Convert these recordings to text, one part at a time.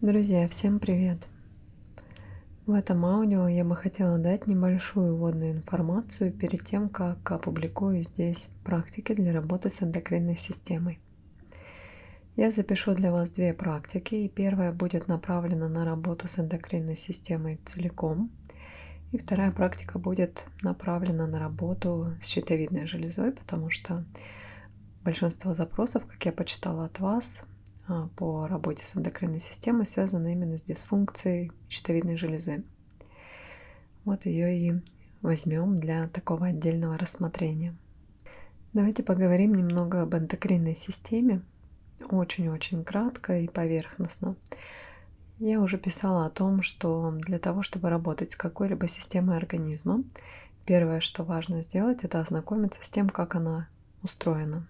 Друзья, всем привет! В этом аудио я бы хотела дать небольшую вводную информацию перед тем, как опубликую здесь практики для работы с эндокринной системой. Я запишу для вас две практики, и первая будет направлена на работу с эндокринной системой целиком, и вторая практика будет направлена на работу с щитовидной железой, потому что большинство запросов, как я почитала от вас, по работе с эндокринной системой связана именно с дисфункцией щитовидной железы. Вот ее и возьмем для такого отдельного рассмотрения. Давайте поговорим немного об эндокринной системе, очень-очень кратко и поверхностно. Я уже писала о том, что для того, чтобы работать с какой-либо системой организма, первое, что важно сделать, это ознакомиться с тем, как она устроена –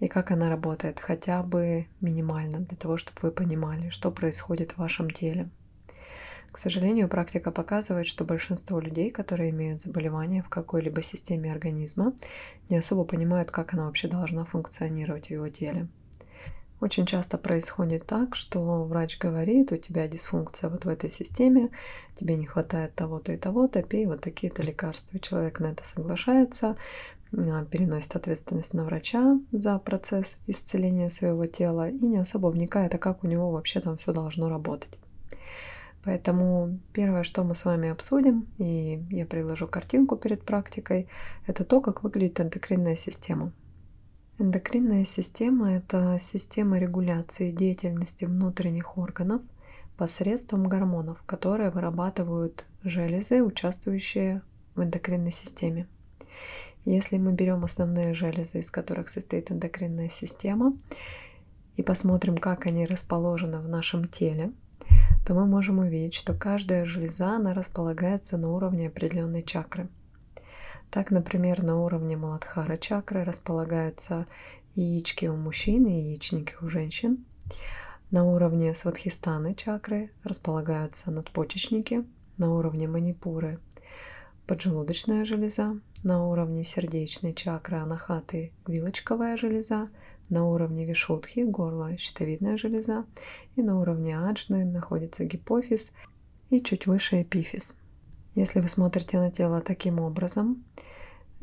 и как она работает, хотя бы минимально, для того, чтобы вы понимали, что происходит в вашем теле. К сожалению, практика показывает, что большинство людей, которые имеют заболевания в какой-либо системе организма, не особо понимают, как она вообще должна функционировать в его теле. Очень часто происходит так, что врач говорит, у тебя дисфункция вот в этой системе, тебе не хватает того-то и того-то, пей вот такие-то лекарства. Человек на это соглашается, переносит ответственность на врача за процесс исцеления своего тела и не особо вникает, а как у него вообще там все должно работать. Поэтому первое, что мы с вами обсудим, и я приложу картинку перед практикой, это то, как выглядит эндокринная система. Эндокринная система – это система регуляции деятельности внутренних органов посредством гормонов, которые вырабатывают железы, участвующие в эндокринной системе. Если мы берем основные железы, из которых состоит эндокринная система, и посмотрим, как они расположены в нашем теле, то мы можем увидеть, что каждая железа, она располагается на уровне определенной чакры. Так, например, на уровне Маладхара чакры располагаются яички у мужчин и яичники у женщин. На уровне Свадхистаны чакры располагаются надпочечники. На уровне Манипуры поджелудочная железа, на уровне сердечной чакры анахаты вилочковая железа, на уровне вишудхи горло щитовидная железа и на уровне аджны находится гипофиз и чуть выше эпифиз. Если вы смотрите на тело таким образом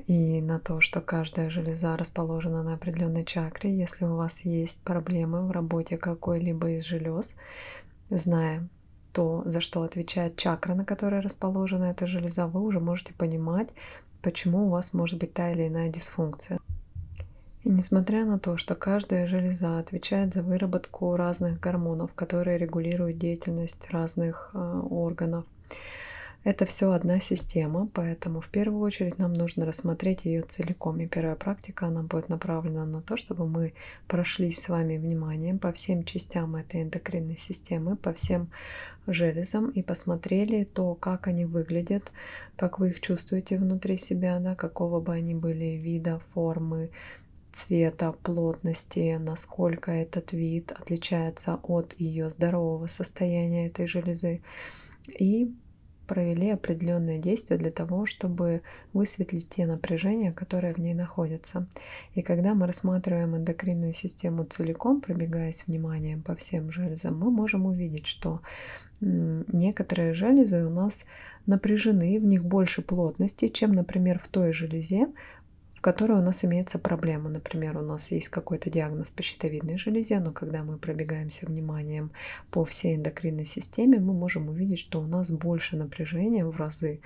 и на то, что каждая железа расположена на определенной чакре, если у вас есть проблемы в работе какой-либо из желез, зная то, за что отвечает чакра, на которой расположена эта железа, вы уже можете понимать, почему у вас может быть та или иная дисфункция. И несмотря на то, что каждая железа отвечает за выработку разных гормонов, которые регулируют деятельность разных э, органов, это все одна система, поэтому в первую очередь нам нужно рассмотреть ее целиком. И первая практика, она будет направлена на то, чтобы мы прошлись с вами вниманием по всем частям этой эндокринной системы, по всем железам и посмотрели то, как они выглядят, как вы их чувствуете внутри себя, да, какого бы они были вида, формы, цвета, плотности, насколько этот вид отличается от ее здорового состояния этой железы. И провели определенные действия для того, чтобы высветлить те напряжения, которые в ней находятся. И когда мы рассматриваем эндокринную систему целиком, пробегаясь вниманием по всем железам, мы можем увидеть, что некоторые железы у нас напряжены, в них больше плотности, чем, например, в той железе, в которой у нас имеется проблема. Например, у нас есть какой-то диагноз по щитовидной железе, но когда мы пробегаемся вниманием по всей эндокринной системе, мы можем увидеть, что у нас больше напряжения в разы,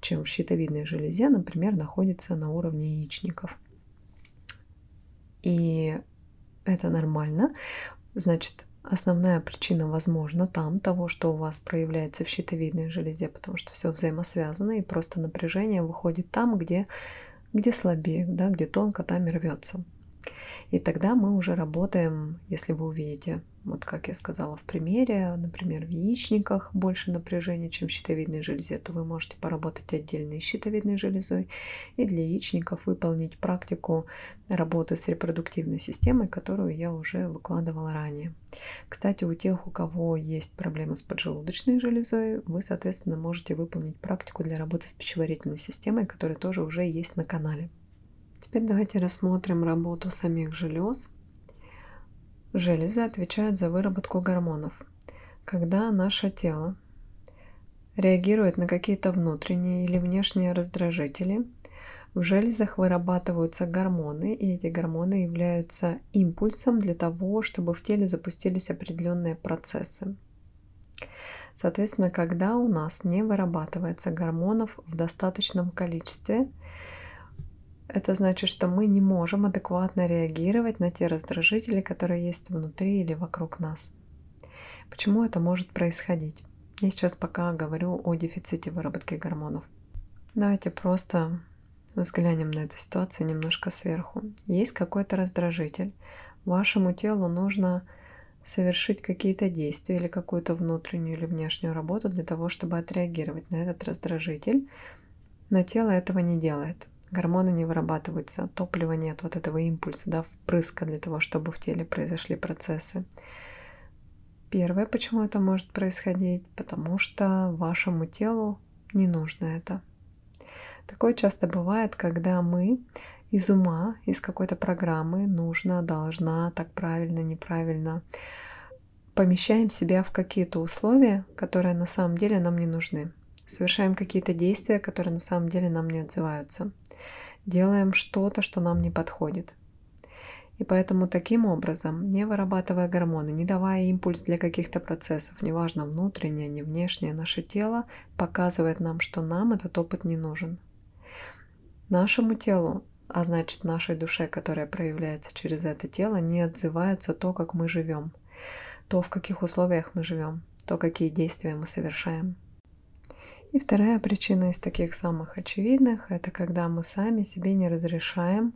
чем в щитовидной железе, например, находится на уровне яичников. И это нормально. Значит, основная причина, возможно, там того, что у вас проявляется в щитовидной железе, потому что все взаимосвязано, и просто напряжение выходит там, где где слабее, да, где тонко, там и рвется. И тогда мы уже работаем, если вы увидите вот как я сказала в примере, например, в яичниках больше напряжения, чем в щитовидной железе, то вы можете поработать отдельно с щитовидной железой и для яичников выполнить практику работы с репродуктивной системой, которую я уже выкладывала ранее. Кстати, у тех, у кого есть проблемы с поджелудочной железой, вы, соответственно, можете выполнить практику для работы с пищеварительной системой, которая тоже уже есть на канале. Теперь давайте рассмотрим работу самих желез Железы отвечают за выработку гормонов. когда наше тело реагирует на какие-то внутренние или внешние раздражители, в железах вырабатываются гормоны, и эти гормоны являются импульсом для того, чтобы в теле запустились определенные процессы. Соответственно, когда у нас не вырабатывается гормонов в достаточном количестве, это значит, что мы не можем адекватно реагировать на те раздражители, которые есть внутри или вокруг нас. Почему это может происходить? Я сейчас пока говорю о дефиците выработки гормонов. Давайте просто взглянем на эту ситуацию немножко сверху. Есть какой-то раздражитель. Вашему телу нужно совершить какие-то действия или какую-то внутреннюю или внешнюю работу для того, чтобы отреагировать на этот раздражитель, но тело этого не делает. Гормоны не вырабатываются, топлива нет, вот этого импульса, да, впрыска для того, чтобы в теле произошли процессы. Первое, почему это может происходить, потому что вашему телу не нужно это. Такое часто бывает, когда мы из ума, из какой-то программы нужно, должна, так правильно, неправильно, помещаем себя в какие-то условия, которые на самом деле нам не нужны. Совершаем какие-то действия, которые на самом деле нам не отзываются. Делаем что-то, что нам не подходит. И поэтому таким образом, не вырабатывая гормоны, не давая импульс для каких-то процессов, неважно внутреннее, не внешнее, наше тело показывает нам, что нам этот опыт не нужен. Нашему телу, а значит нашей душе, которая проявляется через это тело, не отзывается то, как мы живем, то, в каких условиях мы живем, то, какие действия мы совершаем. И вторая причина из таких самых очевидных – это когда мы сами себе не разрешаем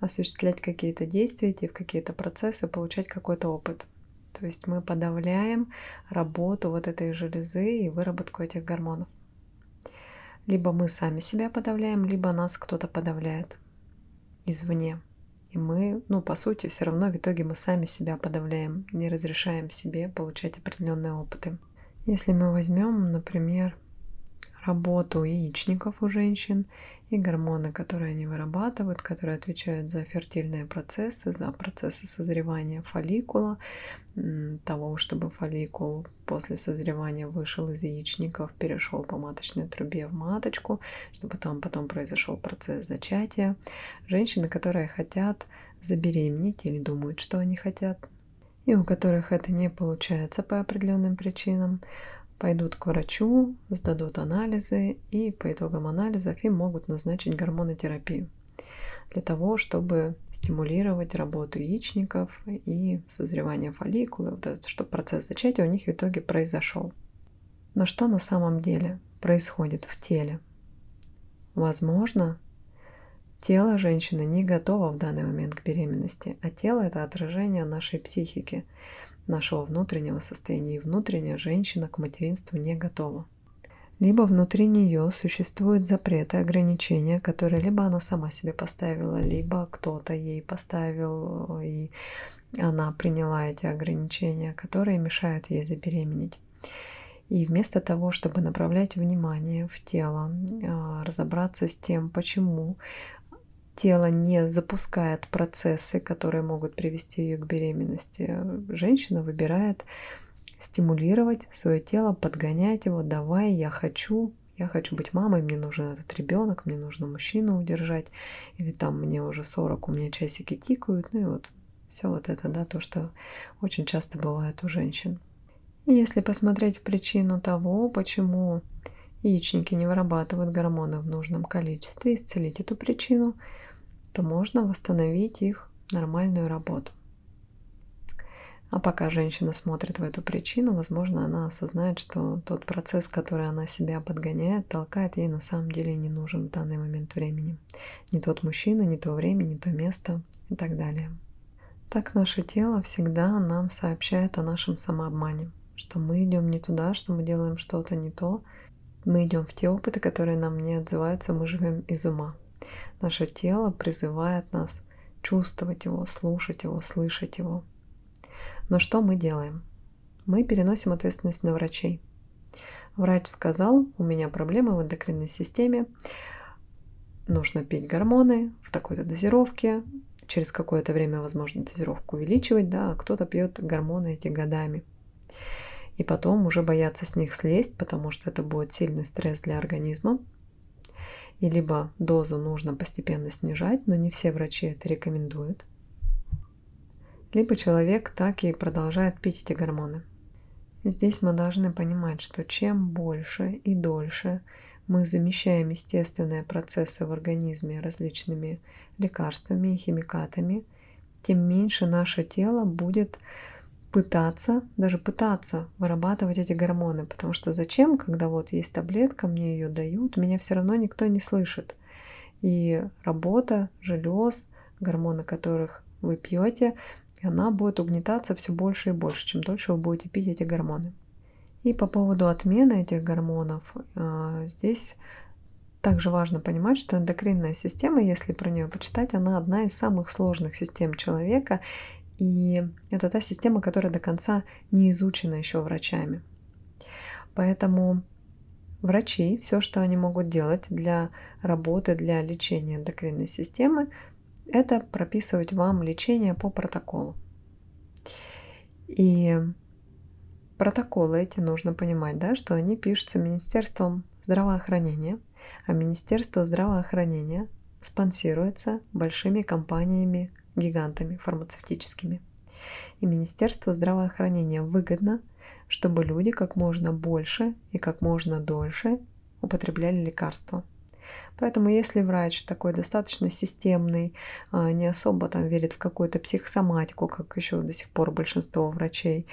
осуществлять какие-то действия, идти в какие-то процессы, получать какой-то опыт. То есть мы подавляем работу вот этой железы и выработку этих гормонов. Либо мы сами себя подавляем, либо нас кто-то подавляет извне. И мы, ну, по сути, все равно в итоге мы сами себя подавляем, не разрешаем себе получать определенные опыты. Если мы возьмем, например, работу яичников у женщин и гормоны, которые они вырабатывают, которые отвечают за фертильные процессы, за процессы созревания фолликула, того, чтобы фолликул после созревания вышел из яичников, перешел по маточной трубе в маточку, чтобы там потом произошел процесс зачатия. Женщины, которые хотят забеременеть или думают, что они хотят, и у которых это не получается по определенным причинам, пойдут к врачу, сдадут анализы и по итогам анализов им могут назначить гормонотерапию для того, чтобы стимулировать работу яичников и созревание фолликулы, вот это, чтобы процесс зачатия у них в итоге произошел. Но что на самом деле происходит в теле? Возможно, тело женщины не готово в данный момент к беременности, а тело – это отражение нашей психики – нашего внутреннего состояния, и внутренняя женщина к материнству не готова. Либо внутри нее существуют запреты, ограничения, которые либо она сама себе поставила, либо кто-то ей поставил, и она приняла эти ограничения, которые мешают ей забеременеть. И вместо того, чтобы направлять внимание в тело, а, разобраться с тем, почему тело не запускает процессы, которые могут привести ее к беременности, женщина выбирает стимулировать свое тело, подгонять его, давай, я хочу, я хочу быть мамой, мне нужен этот ребенок, мне нужно мужчину удержать, или там мне уже 40, у меня часики тикают, ну и вот все вот это, да, то, что очень часто бывает у женщин. Если посмотреть в причину того, почему яичники не вырабатывают гормоны в нужном количестве, исцелить эту причину – то можно восстановить их нормальную работу. А пока женщина смотрит в эту причину, возможно, она осознает, что тот процесс, который она себя подгоняет, толкает, ей на самом деле не нужен в данный момент времени. Не тот мужчина, не то время, не то место и так далее. Так наше тело всегда нам сообщает о нашем самообмане, что мы идем не туда, что мы делаем что-то не то, мы идем в те опыты, которые нам не отзываются, мы живем из ума. Наше тело призывает нас чувствовать его, слушать его, слышать его. Но что мы делаем? Мы переносим ответственность на врачей. Врач сказал, у меня проблемы в эндокринной системе, нужно пить гормоны в такой-то дозировке, через какое-то время, возможно, дозировку увеличивать, да, а кто-то пьет гормоны эти годами. и потом уже бояться с них слезть, потому что это будет сильный стресс для организма. И либо дозу нужно постепенно снижать, но не все врачи это рекомендуют. Либо человек так и продолжает пить эти гормоны. Здесь мы должны понимать, что чем больше и дольше мы замещаем естественные процессы в организме различными лекарствами и химикатами, тем меньше наше тело будет пытаться, даже пытаться вырабатывать эти гормоны. Потому что зачем, когда вот есть таблетка, мне ее дают, меня все равно никто не слышит. И работа желез, гормоны которых вы пьете, она будет угнетаться все больше и больше, чем дольше вы будете пить эти гормоны. И по поводу отмены этих гормонов, а, здесь также важно понимать, что эндокринная система, если про нее почитать, она одна из самых сложных систем человека, и это та система, которая до конца не изучена еще врачами. Поэтому врачи, все, что они могут делать для работы, для лечения эндокринной системы, это прописывать вам лечение по протоколу. И протоколы эти нужно понимать, да, что они пишутся Министерством здравоохранения, а Министерство здравоохранения спонсируется большими компаниями гигантами фармацевтическими. И Министерству здравоохранения выгодно, чтобы люди как можно больше и как можно дольше употребляли лекарства. Поэтому если врач такой достаточно системный, а, не особо там верит в какую-то психосоматику, как еще до сих пор большинство врачей,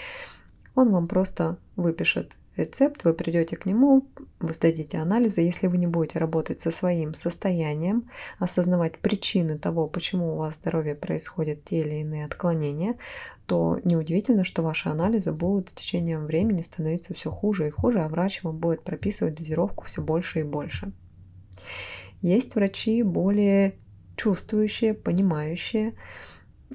он вам просто выпишет рецепт, вы придете к нему, вы сдадите анализы. Если вы не будете работать со своим состоянием, осознавать причины того, почему у вас здоровье происходят те или иные отклонения, то неудивительно, что ваши анализы будут с течением времени становиться все хуже и хуже, а врач вам будет прописывать дозировку все больше и больше. Есть врачи более чувствующие, понимающие,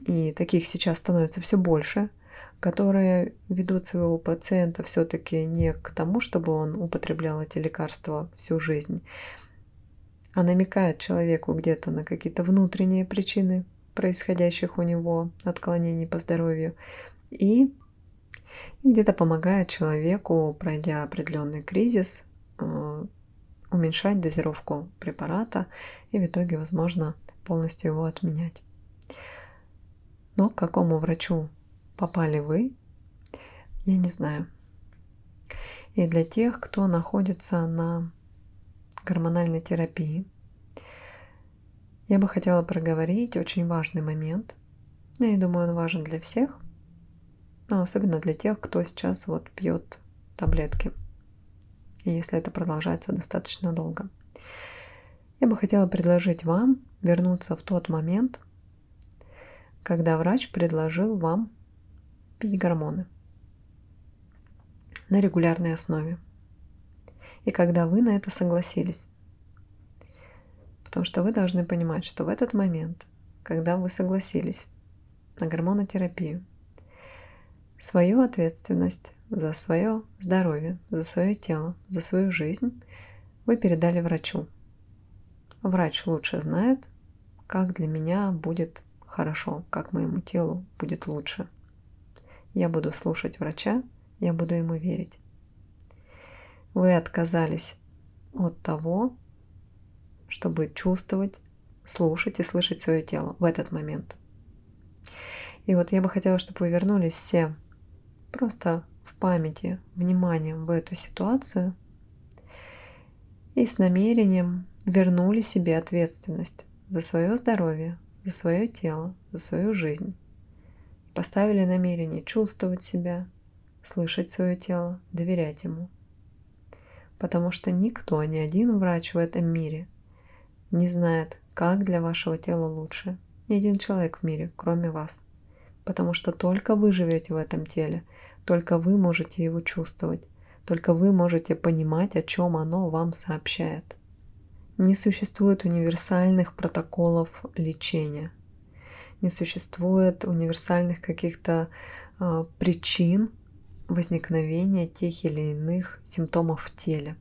и таких сейчас становится все больше – которые ведут своего пациента все-таки не к тому, чтобы он употреблял эти лекарства всю жизнь, а намекают человеку где-то на какие-то внутренние причины происходящих у него отклонений по здоровью и где-то помогает человеку, пройдя определенный кризис, э, уменьшать дозировку препарата и в итоге, возможно, полностью его отменять. Но к какому врачу попали вы, я не знаю. И для тех, кто находится на гормональной терапии, я бы хотела проговорить очень важный момент. Я думаю, он важен для всех, но особенно для тех, кто сейчас вот пьет таблетки. И если это продолжается достаточно долго. Я бы хотела предложить вам вернуться в тот момент, когда врач предложил вам пить гормоны на регулярной основе. И когда вы на это согласились. Потому что вы должны понимать, что в этот момент, когда вы согласились на гормонотерапию, свою ответственность за свое здоровье, за свое тело, за свою жизнь вы передали врачу. Врач лучше знает, как для меня будет хорошо, как моему телу будет лучше – я буду слушать врача, я буду ему верить. Вы отказались от того, чтобы чувствовать, слушать и слышать свое тело в этот момент. И вот я бы хотела, чтобы вы вернулись все просто в памяти, вниманием в эту ситуацию и с намерением вернули себе ответственность за свое здоровье, за свое тело, за свою жизнь Поставили намерение чувствовать себя, слышать свое тело, доверять ему. Потому что никто, ни один врач в этом мире не знает, как для вашего тела лучше. Ни один человек в мире, кроме вас. Потому что только вы живете в этом теле, только вы можете его чувствовать, только вы можете понимать, о чем оно вам сообщает. Не существует универсальных протоколов лечения – не существует универсальных каких-то э, причин возникновения тех или иных симптомов в теле.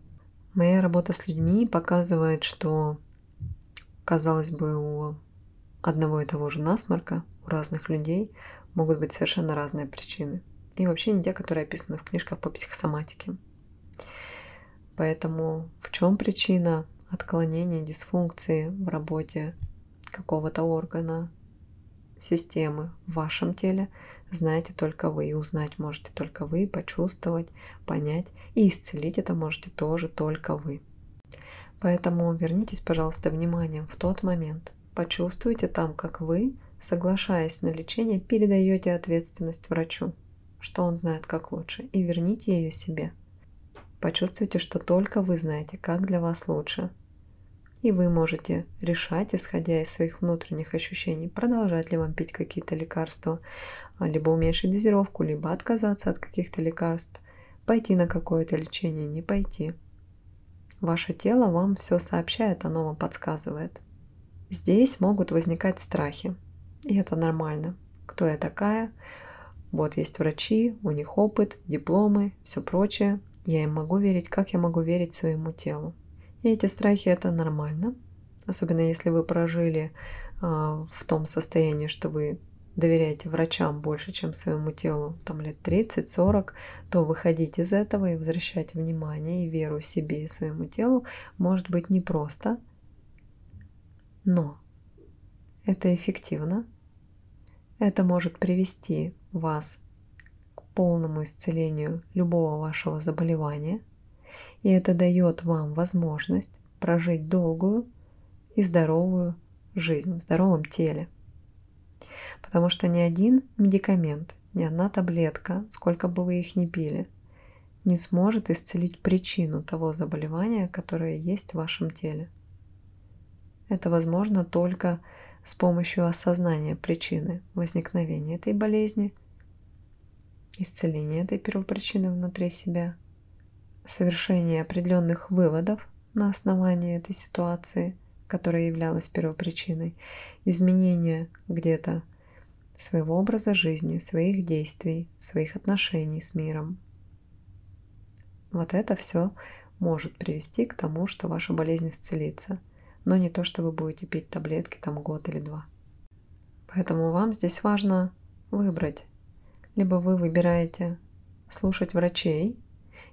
Моя работа с людьми показывает, что, казалось бы, у одного и того же насморка, у разных людей могут быть совершенно разные причины. И вообще не те, которые описаны в книжках по психосоматике. Поэтому в чем причина отклонения, дисфункции в работе какого-то органа, системы в вашем теле, знаете только вы, и узнать можете только вы, почувствовать, понять, и исцелить это можете тоже только вы. Поэтому вернитесь, пожалуйста, вниманием в тот момент. Почувствуйте там, как вы, соглашаясь на лечение, передаете ответственность врачу, что он знает как лучше, и верните ее себе. Почувствуйте, что только вы знаете, как для вас лучше. И вы можете решать, исходя из своих внутренних ощущений, продолжать ли вам пить какие-то лекарства, либо уменьшить дозировку, либо отказаться от каких-то лекарств, пойти на какое-то лечение, не пойти. Ваше тело вам все сообщает, оно вам подсказывает. Здесь могут возникать страхи, и это нормально. Кто я такая? Вот есть врачи, у них опыт, дипломы, все прочее. Я им могу верить, как я могу верить своему телу. И эти страхи это нормально, особенно если вы прожили э, в том состоянии, что вы доверяете врачам больше, чем своему телу, там лет 30-40, то выходить из этого и возвращать внимание и веру себе и своему телу может быть непросто, но это эффективно, это может привести вас к полному исцелению любого вашего заболевания, и это дает вам возможность прожить долгую и здоровую жизнь в здоровом теле. Потому что ни один медикамент, ни одна таблетка, сколько бы вы их ни пили, не сможет исцелить причину того заболевания, которое есть в вашем теле. Это возможно только с помощью осознания причины возникновения этой болезни, исцеления этой первопричины внутри себя, совершения определенных выводов на основании этой ситуации, которая являлась первопричиной, изменения где-то своего образа жизни, своих действий, своих отношений с миром. Вот это все может привести к тому, что ваша болезнь исцелится, но не то, что вы будете пить таблетки там год или два. Поэтому вам здесь важно выбрать. Либо вы выбираете слушать врачей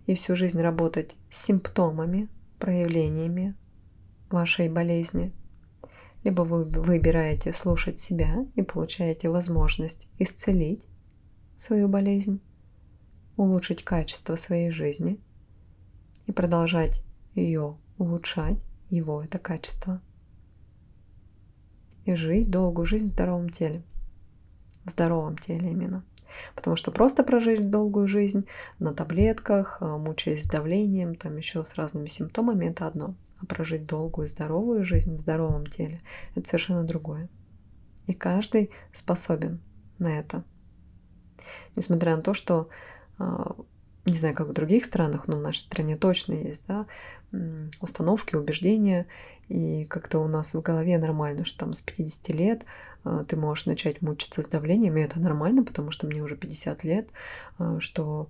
и всю жизнь работать с симптомами, проявлениями вашей болезни, либо вы выбираете слушать себя и получаете возможность исцелить свою болезнь, улучшить качество своей жизни и продолжать ее улучшать, его это качество. И жить долгую жизнь в здоровом теле. В здоровом теле именно. Потому что просто прожить долгую жизнь на таблетках, мучаясь с давлением, там еще с разными симптомами, это одно а прожить долгую, здоровую жизнь в здоровом теле – это совершенно другое. И каждый способен на это. Несмотря на то, что, а, не знаю, как в других странах, но в нашей стране точно есть, да, установки, убеждения, и как-то у нас в голове нормально, что там с 50 лет ты можешь начать мучиться с давлением, и это нормально, потому что мне уже 50 лет, а, что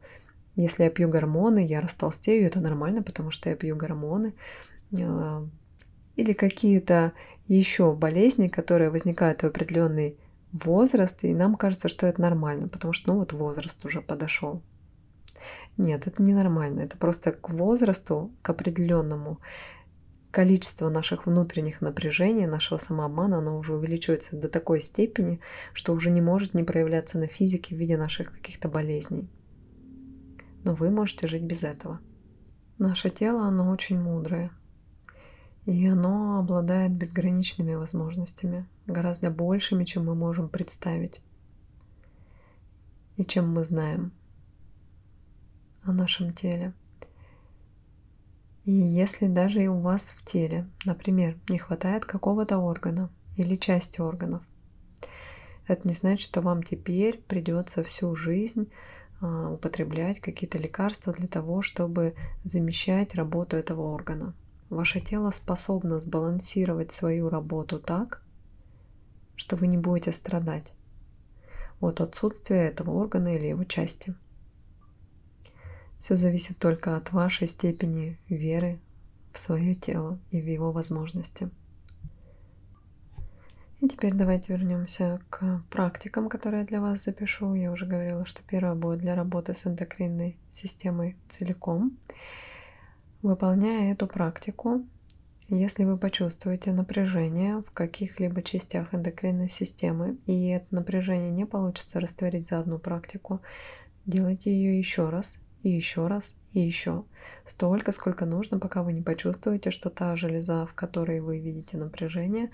если я пью гормоны, я растолстею, это нормально, потому что я пью гормоны. А, или какие-то еще болезни, которые возникают в определенный возраст, и нам кажется, что это нормально, потому что ну вот возраст уже подошел. Нет, это не нормально. Это просто к возрасту, к определенному количество наших внутренних напряжений, нашего самообмана, оно уже увеличивается до такой степени, что уже не может не проявляться на физике в виде наших каких-то болезней. Но вы можете жить без этого. Наше тело, оно очень мудрое. И оно обладает безграничными возможностями, гораздо большими, чем мы можем представить и чем мы знаем о нашем теле. И если даже и у вас в теле, например, не хватает какого-то органа или части органов, это не значит, что вам теперь придется всю жизнь а, употреблять какие-то лекарства для того, чтобы замещать работу этого органа. Ваше тело способно сбалансировать свою работу так, что вы не будете страдать от отсутствия этого органа или его части. Все зависит только от вашей степени веры в свое тело и в его возможности. И теперь давайте вернемся к практикам, которые я для вас запишу. Я уже говорила, что первое будет для работы с эндокринной системой целиком. Выполняя эту практику, если вы почувствуете напряжение в каких-либо частях эндокринной системы, и это напряжение не получится растворить за одну практику, делайте ее еще раз, и еще раз, и еще. Столько, сколько нужно, пока вы не почувствуете, что та железа, в которой вы видите напряжение,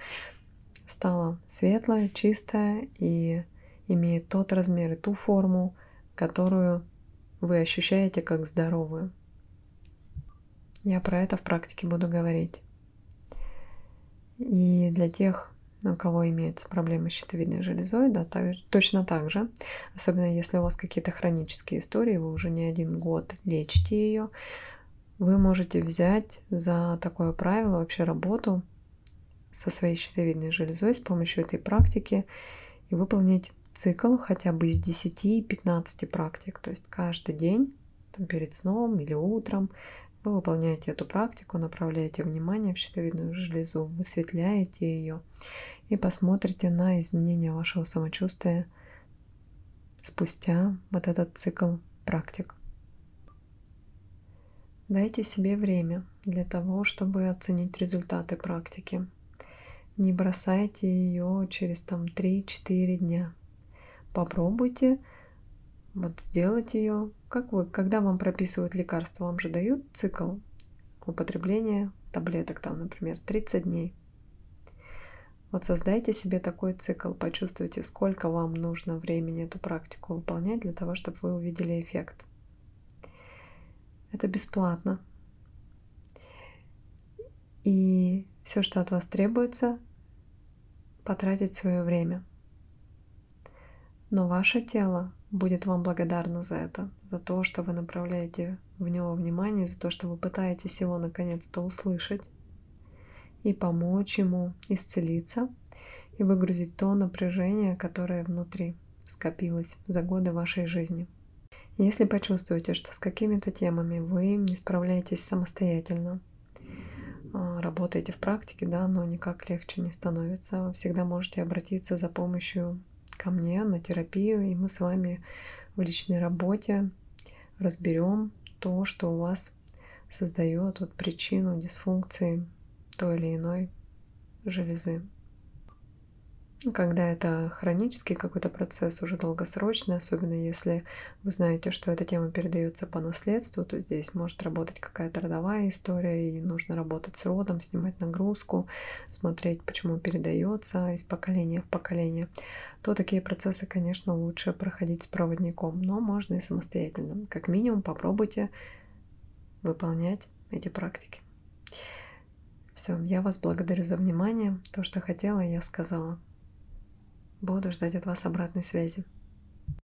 стала светлая, чистая и имеет тот размер и ту форму, которую вы ощущаете как здоровую. Я про это в практике буду говорить. И для тех, у кого имеются проблемы с щитовидной железой, да, так, точно так же, особенно если у вас какие-то хронические истории, вы уже не один год лечите ее, вы можете взять за такое правило вообще работу со своей щитовидной железой с помощью этой практики и выполнить цикл хотя бы из 10-15 практик. То есть каждый день, там, перед сном или утром, вы выполняете эту практику, направляете внимание в щитовидную железу, высветляете ее и посмотрите на изменения вашего самочувствия спустя вот этот цикл практик. Дайте себе время для того, чтобы оценить результаты практики. Не бросайте ее через там 3-4 дня. Попробуйте вот сделать ее, как вы, когда вам прописывают лекарства, вам же дают цикл употребления таблеток, там, например, 30 дней. Вот создайте себе такой цикл, почувствуйте, сколько вам нужно времени эту практику выполнять для того, чтобы вы увидели эффект. Это бесплатно. И все, что от вас требуется, потратить свое время. Но ваше тело будет вам благодарна за это, за то, что вы направляете в него внимание, за то, что вы пытаетесь его наконец-то услышать и помочь ему исцелиться и выгрузить то напряжение, которое внутри скопилось за годы вашей жизни. Если почувствуете, что с какими-то темами вы не справляетесь самостоятельно, а, работаете в практике, да, но никак легче не становится, вы всегда можете обратиться за помощью ко мне на терапию, и мы с вами в личной работе разберем то, что у вас создает вот причину дисфункции той или иной железы. Когда это хронический какой-то процесс, уже долгосрочный, особенно если вы знаете, что эта тема передается по наследству, то здесь может работать какая-то родовая история, и нужно работать с родом, снимать нагрузку, смотреть, почему передается из поколения в поколение, то такие процессы, конечно, лучше проходить с проводником, но можно и самостоятельно. Как минимум попробуйте выполнять эти практики. Все, я вас благодарю за внимание. То, что хотела, я сказала. Буду ждать от вас обратной связи.